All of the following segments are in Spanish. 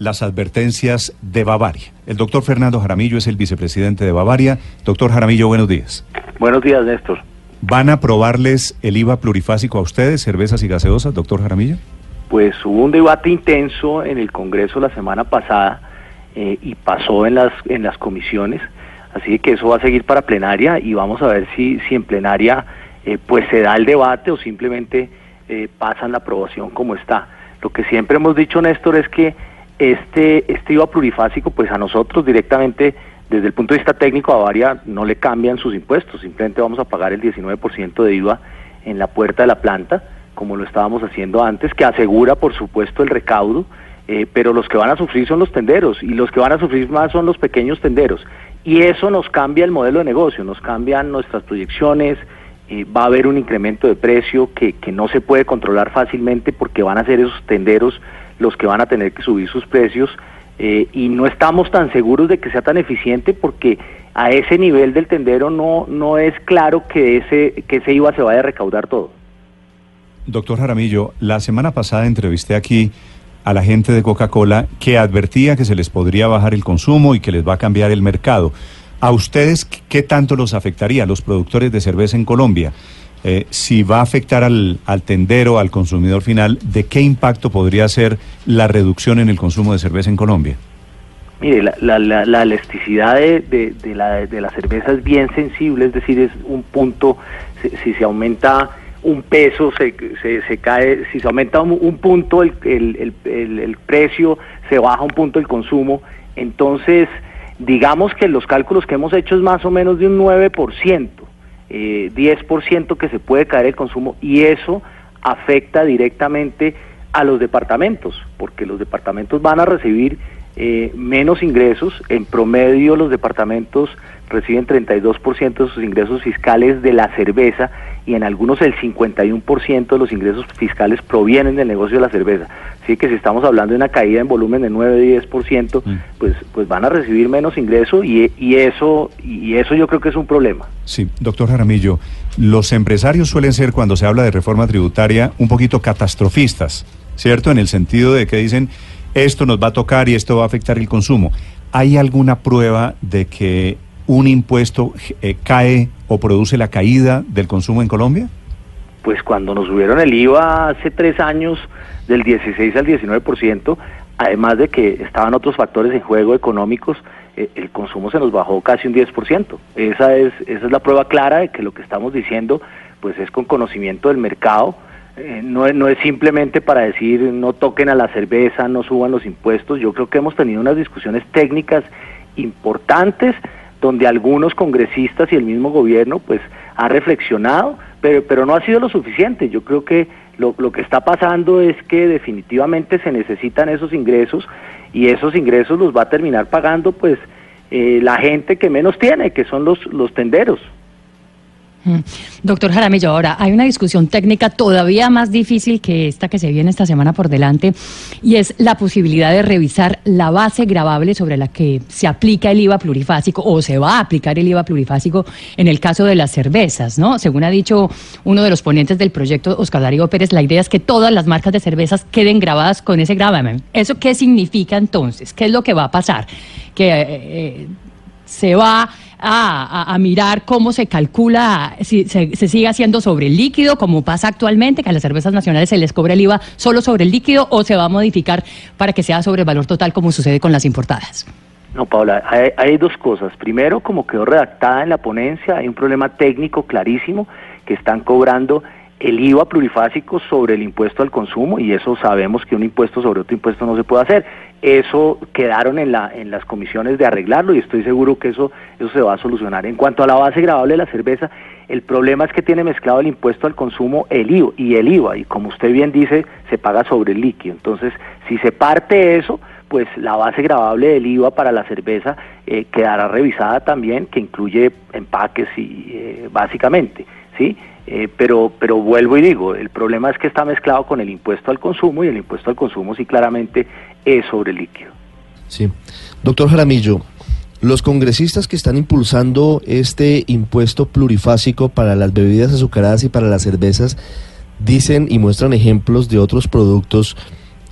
las advertencias de Bavaria. El doctor Fernando Jaramillo es el vicepresidente de Bavaria. Doctor Jaramillo, buenos días. Buenos días, Néstor. ¿Van a aprobarles el IVA plurifásico a ustedes, cervezas y gaseosas, doctor Jaramillo? Pues hubo un debate intenso en el Congreso la semana pasada eh, y pasó en las, en las comisiones, así que eso va a seguir para plenaria y vamos a ver si, si en plenaria eh, pues se da el debate o simplemente eh, pasan la aprobación como está. Lo que siempre hemos dicho, Néstor, es que este, este IVA plurifásico, pues a nosotros directamente, desde el punto de vista técnico, a Bavaria no le cambian sus impuestos, simplemente vamos a pagar el 19% de IVA en la puerta de la planta, como lo estábamos haciendo antes, que asegura, por supuesto, el recaudo, eh, pero los que van a sufrir son los tenderos, y los que van a sufrir más son los pequeños tenderos. Y eso nos cambia el modelo de negocio, nos cambian nuestras proyecciones, eh, va a haber un incremento de precio que, que no se puede controlar fácilmente porque van a ser esos tenderos los que van a tener que subir sus precios eh, y no estamos tan seguros de que sea tan eficiente porque a ese nivel del tendero no, no es claro que ese, que ese IVA se vaya a recaudar todo. Doctor Jaramillo, la semana pasada entrevisté aquí a la gente de Coca-Cola que advertía que se les podría bajar el consumo y que les va a cambiar el mercado. ¿A ustedes qué tanto los afectaría, los productores de cerveza en Colombia? Eh, si va a afectar al, al, tendero, al consumidor final, ¿de qué impacto podría ser la reducción en el consumo de cerveza en Colombia? Mire, la, la, la, elasticidad de, de, la, de la cerveza es bien sensible, es decir, es un punto, si, si se aumenta un peso, se, se, se, cae, si se aumenta un, un punto el, el, el, el, precio, se baja un punto el consumo, entonces digamos que los cálculos que hemos hecho es más o menos de un 9% eh, 10% que se puede caer el consumo y eso afecta directamente a los departamentos, porque los departamentos van a recibir eh, menos ingresos, en promedio los departamentos reciben 32% de sus ingresos fiscales de la cerveza y en algunos el 51% de los ingresos fiscales provienen del negocio de la cerveza. Así que si estamos hablando de una caída en volumen de 9-10%, mm. pues, pues van a recibir menos ingresos y, y, eso, y eso yo creo que es un problema. Sí, doctor Jaramillo, los empresarios suelen ser, cuando se habla de reforma tributaria, un poquito catastrofistas, ¿cierto? En el sentido de que dicen, esto nos va a tocar y esto va a afectar el consumo. ¿Hay alguna prueba de que un impuesto eh, cae o produce la caída del consumo en Colombia? Pues cuando nos subieron el IVA hace tres años del 16 al 19%, además de que estaban otros factores en juego económicos, eh, el consumo se nos bajó casi un 10%. Esa es, esa es la prueba clara de que lo que estamos diciendo pues es con conocimiento del mercado, eh, no, no es simplemente para decir no toquen a la cerveza, no suban los impuestos, yo creo que hemos tenido unas discusiones técnicas importantes donde algunos congresistas y el mismo gobierno pues ha reflexionado, pero, pero no ha sido lo suficiente. Yo creo que lo, lo que está pasando es que definitivamente se necesitan esos ingresos y esos ingresos los va a terminar pagando pues eh, la gente que menos tiene, que son los, los tenderos. Doctor Jaramillo, ahora hay una discusión técnica todavía más difícil que esta que se viene esta semana por delante y es la posibilidad de revisar la base gravable sobre la que se aplica el IVA plurifásico o se va a aplicar el IVA plurifásico en el caso de las cervezas, ¿no? Según ha dicho uno de los ponentes del proyecto, Oscar Darío Pérez, la idea es que todas las marcas de cervezas queden grabadas con ese gravamen. ¿Eso qué significa entonces? ¿Qué es lo que va a pasar? Que eh, eh se va a, a, mirar cómo se calcula, si se, se, sigue haciendo sobre el líquido, como pasa actualmente, que a las cervezas nacionales se les cobra el IVA solo sobre el líquido, o se va a modificar para que sea sobre el valor total, como sucede con las importadas? No, Paula, hay, hay dos cosas. Primero, como quedó redactada en la ponencia, hay un problema técnico clarísimo que están cobrando el IVA plurifásico sobre el impuesto al consumo y eso sabemos que un impuesto sobre otro impuesto no se puede hacer. Eso quedaron en, la, en las comisiones de arreglarlo y estoy seguro que eso, eso se va a solucionar. En cuanto a la base grabable de la cerveza, el problema es que tiene mezclado el impuesto al consumo el IVA y el IVA y como usted bien dice, se paga sobre el líquido. Entonces, si se parte eso, pues la base grabable del IVA para la cerveza eh, quedará revisada también, que incluye empaques y eh, básicamente, ¿sí? Eh, pero, pero vuelvo y digo, el problema es que está mezclado con el impuesto al consumo y el impuesto al consumo sí claramente es sobre el líquido. Sí. Doctor Jaramillo, los congresistas que están impulsando este impuesto plurifásico para las bebidas azucaradas y para las cervezas dicen y muestran ejemplos de otros productos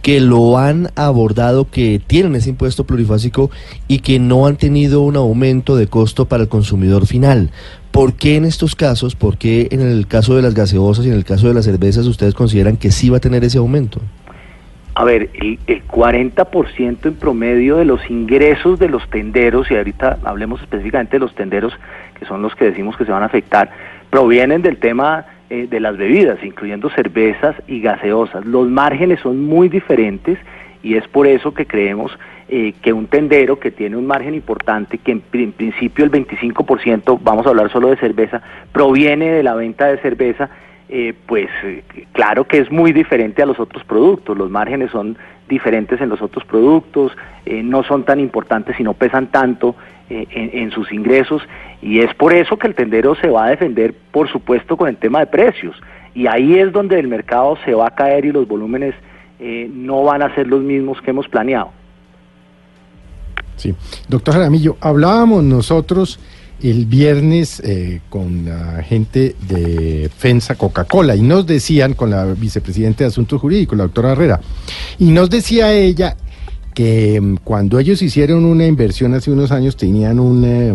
que lo han abordado, que tienen ese impuesto plurifásico y que no han tenido un aumento de costo para el consumidor final. ¿Por qué en estos casos, por qué en el caso de las gaseosas y en el caso de las cervezas ustedes consideran que sí va a tener ese aumento? A ver, el, 40% en promedio de los ingresos de los tenderos, y ahorita hablemos específicamente de los tenderos, que son los que decimos que se van a afectar, provienen del tema eh, de las bebidas, incluyendo cervezas y gaseosas. Los márgenes son muy diferentes y es por eso que creemos eh, que un tendero que tiene un margen importante, que en, principio el 25%, vamos a hablar solo de cerveza, proviene de la venta de cerveza, eh, pues claro que es muy diferente a los otros productos. Los márgenes son diferentes en los otros productos, no son tan importantes y no pesan tanto en, en, sus ingresos y es por eso que el tendero se va a defender, por supuesto, con el tema de precios. Y ahí es donde el mercado se va a caer y los volúmenes eh, no van a ser los mismos que hemos planeado. Sí, doctor Jaramillo, hablábamos nosotros el viernes eh, con la gente de FENSA Coca-Cola y nos decían, con la vicepresidenta de Asuntos Jurídicos, la doctora Herrera, y nos decía ella que mm, cuando ellos hicieron una inversión hace unos años tenían un... Eh,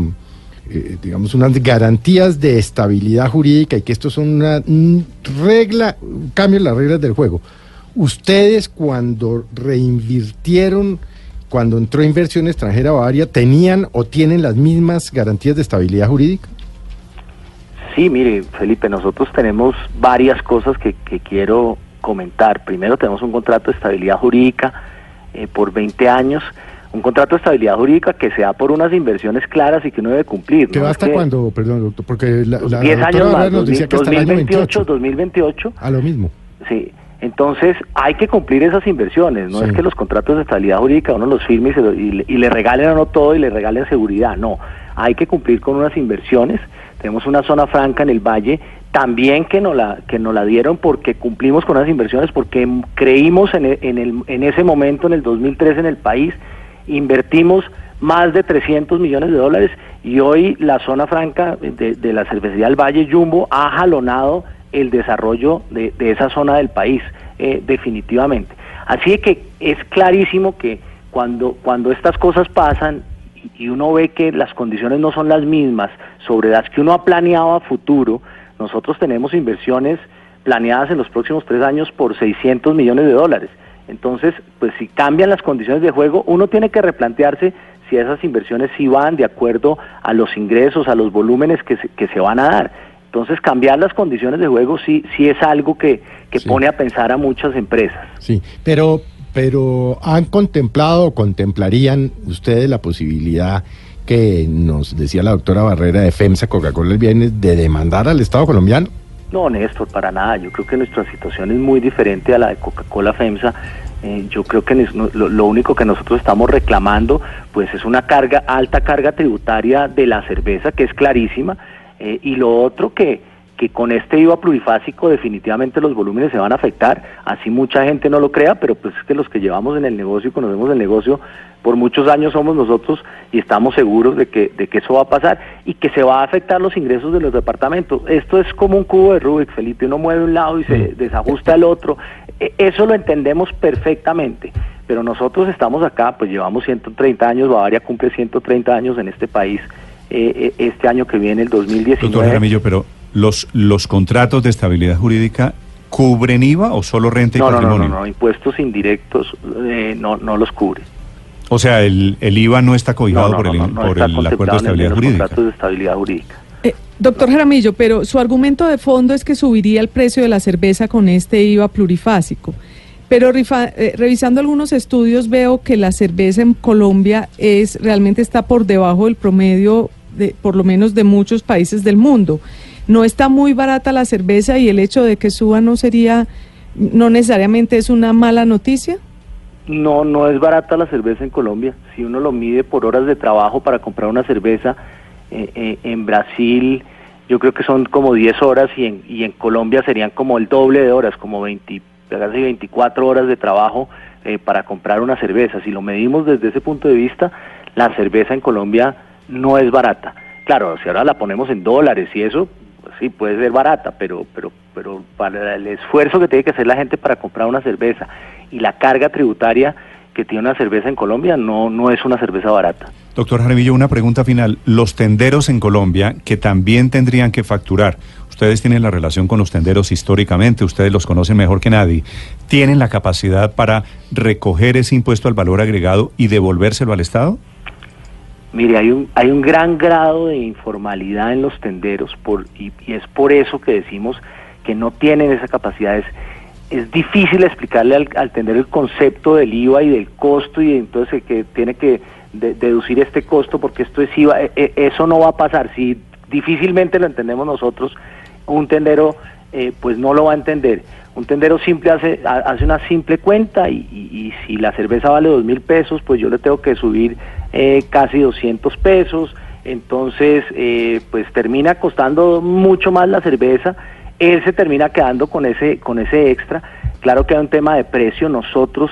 eh, digamos, unas garantías de estabilidad jurídica y que esto son una regla, cambio en las reglas del juego. Ustedes cuando reinvirtieron, cuando entró inversión extranjera a Bavaria, ¿tenían o tienen las mismas garantías de estabilidad jurídica? Sí, mire, Felipe, nosotros tenemos varias cosas que, quiero comentar. Primero, tenemos un contrato de estabilidad jurídica eh, por 20 años un contrato de estabilidad jurídica que sea por unas inversiones claras y que uno debe cumplir. ¿Qué va hasta cuándo, perdón, doctor? Porque la, 10 años más, nos decía que 2028, 2028. A lo mismo. Sí. Entonces hay que cumplir esas inversiones, no es que los contratos de estabilidad jurídica uno los firme y, y, le regalen a uno todo y le regalen seguridad, no, hay que cumplir con unas inversiones, tenemos una zona franca en el valle, también que nos la, que nos la dieron porque cumplimos con unas inversiones, porque creímos en, en, el, en ese momento, en el 2003 en el país, invertimos más de 300 millones de dólares y hoy la zona franca de, la cervecería del Valle Jumbo ha jalonado el desarrollo de, esa zona del país, eh, definitivamente. Así que es clarísimo que cuando, cuando estas cosas pasan y, uno ve que las condiciones no son las mismas sobre las que uno ha planeado a futuro, nosotros tenemos inversiones planeadas en los próximos tres años por 600 millones de dólares. Entonces, pues si cambian las condiciones de juego, uno tiene que replantearse si esas inversiones sí van de acuerdo a los ingresos, a los volúmenes que se, que se van a dar. Entonces, cambiar las condiciones de juego sí, sí es algo que, que pone a pensar a muchas empresas. Sí, pero, pero ¿han contemplado o contemplarían ustedes la posibilidad que nos decía la doctora Barrera de FEMSA Coca-Cola el viernes de demandar al Estado colombiano? No, Néstor, para nada. Yo creo que nuestra situación es muy diferente a la de Coca-Cola FEMSA. Eh, yo creo que lo, único que nosotros estamos reclamando pues es una carga, alta carga tributaria de la cerveza, que es clarísima, eh, y lo otro que, que con este IVA plurifásico definitivamente los volúmenes se van a afectar, así mucha gente no lo crea, pero pues es que los que llevamos en el negocio y conocemos el negocio por muchos años somos nosotros y estamos seguros de que, de que eso va a pasar y que se va a afectar los ingresos de los departamentos. Esto es como un cubo de Rubik, Felipe, uno mueve un lado y se desajusta el otro. E, eso lo entendemos perfectamente, pero nosotros estamos acá, pues llevamos 130 años, Bavaria cumple 130 años en este país eh, eh, este año que viene, el 2019. Doctor Jaramillo, pero los, los contratos de estabilidad jurídica cubren IVA o solo renta y patrimonio? No, no, no, impuestos indirectos eh, no, no los cubre. O sea, el, el IVA no está cobijado por el, por el acuerdo de estabilidad jurídica. de estabilidad jurídica. Eh, doctor Jaramillo, pero su argumento de fondo es que subiría el precio de la cerveza con este IVA plurifásico. Pero eh, revisando algunos estudios veo que la cerveza en Colombia es realmente está por debajo del promedio de por lo menos de muchos países del mundo. No está muy barata la cerveza y el hecho de que suba no sería no necesariamente es una mala noticia. No, no es barata la cerveza en Colombia. Si uno lo mide por horas de trabajo para comprar una cerveza, eh, eh, en Brasil yo creo que son como 10 horas y en, y en Colombia serían como el doble de horas, como 20, casi 24 horas de trabajo eh, para comprar una cerveza. Si lo medimos desde ese punto de vista, la cerveza en Colombia no es barata. Claro, si ahora la ponemos en dólares y eso, sí, puede ser barata, pero, pero, pero para el esfuerzo que tiene que hacer la gente para comprar una cerveza y la carga tributaria que tiene una cerveza en Colombia no, no es una cerveza barata. Doctor Jaramillo, una pregunta final. Los tenderos en Colombia, que también tendrían que facturar, ustedes tienen la relación con los tenderos históricamente, ustedes los conocen mejor que nadie, ¿tienen la capacidad para recoger ese impuesto al valor agregado y devolvérselo al Estado? Mire, hay un, hay un gran grado de informalidad en los tenderos por, y, es por eso que decimos que no tienen esa capacidad. Es, es difícil explicarle al, al tendero el concepto del IVA y del costo y entonces que tiene que de, deducir este costo porque esto es IVA. E, e, eso no va a pasar. Si difícilmente lo entendemos nosotros, un tendero eh, pues no lo va a entender. Un tendero simple hace, hace una simple cuenta y, si la cerveza vale dos mil pesos, pues yo le tengo que subir eh, casi 200 pesos. Entonces, eh, pues termina costando mucho más la cerveza él se termina quedando con ese, con ese extra. Claro que hay un tema de precio, nosotros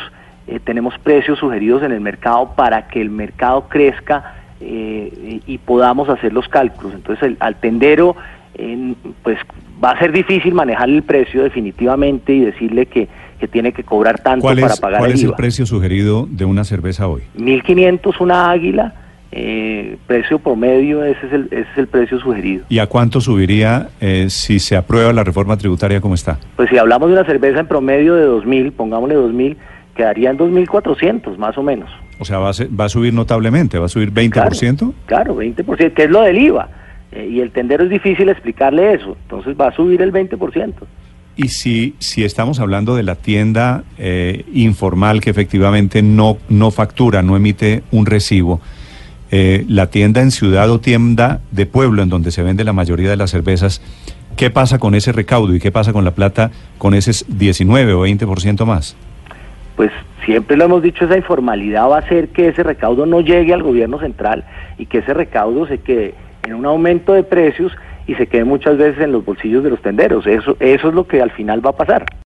eh, tenemos precios sugeridos en el mercado para que el mercado crezca eh, y podamos hacer los cálculos. Entonces el, al tendero eh, pues va a ser difícil manejar el precio definitivamente y decirle que, que tiene que cobrar tanto ¿Cuál es, para pagar ¿Cuál el es el precio sugerido de una cerveza hoy? 1.500 una águila, eh, precio promedio, ese es, el, ese es el precio sugerido. ¿Y a cuánto subiría eh, si se aprueba la reforma tributaria como está? Pues si hablamos de una cerveza en promedio de 2.000, pongámosle 2.000, quedaría en 2.400 más o menos. O sea, va a, ser- va a subir notablemente, va a subir 20%. Claro, 20%, que es lo del IVA. Eh, y el tendero es difícil explicarle eso, entonces va a subir el 20%. Y si, si estamos hablando de la tienda eh, informal que efectivamente no, no factura, no emite un recibo, eh, la tienda en ciudad o tienda de pueblo en donde se vende la mayoría de las cervezas, ¿qué pasa con ese recaudo y qué pasa con la plata con ese 19 o 20% más? Pues siempre lo hemos dicho, esa informalidad va a hacer que ese recaudo no llegue al gobierno central y que ese recaudo se quede en un aumento de precios y se quede muchas veces en los bolsillos de los tenderos. Eso, eso es lo que al final va a pasar.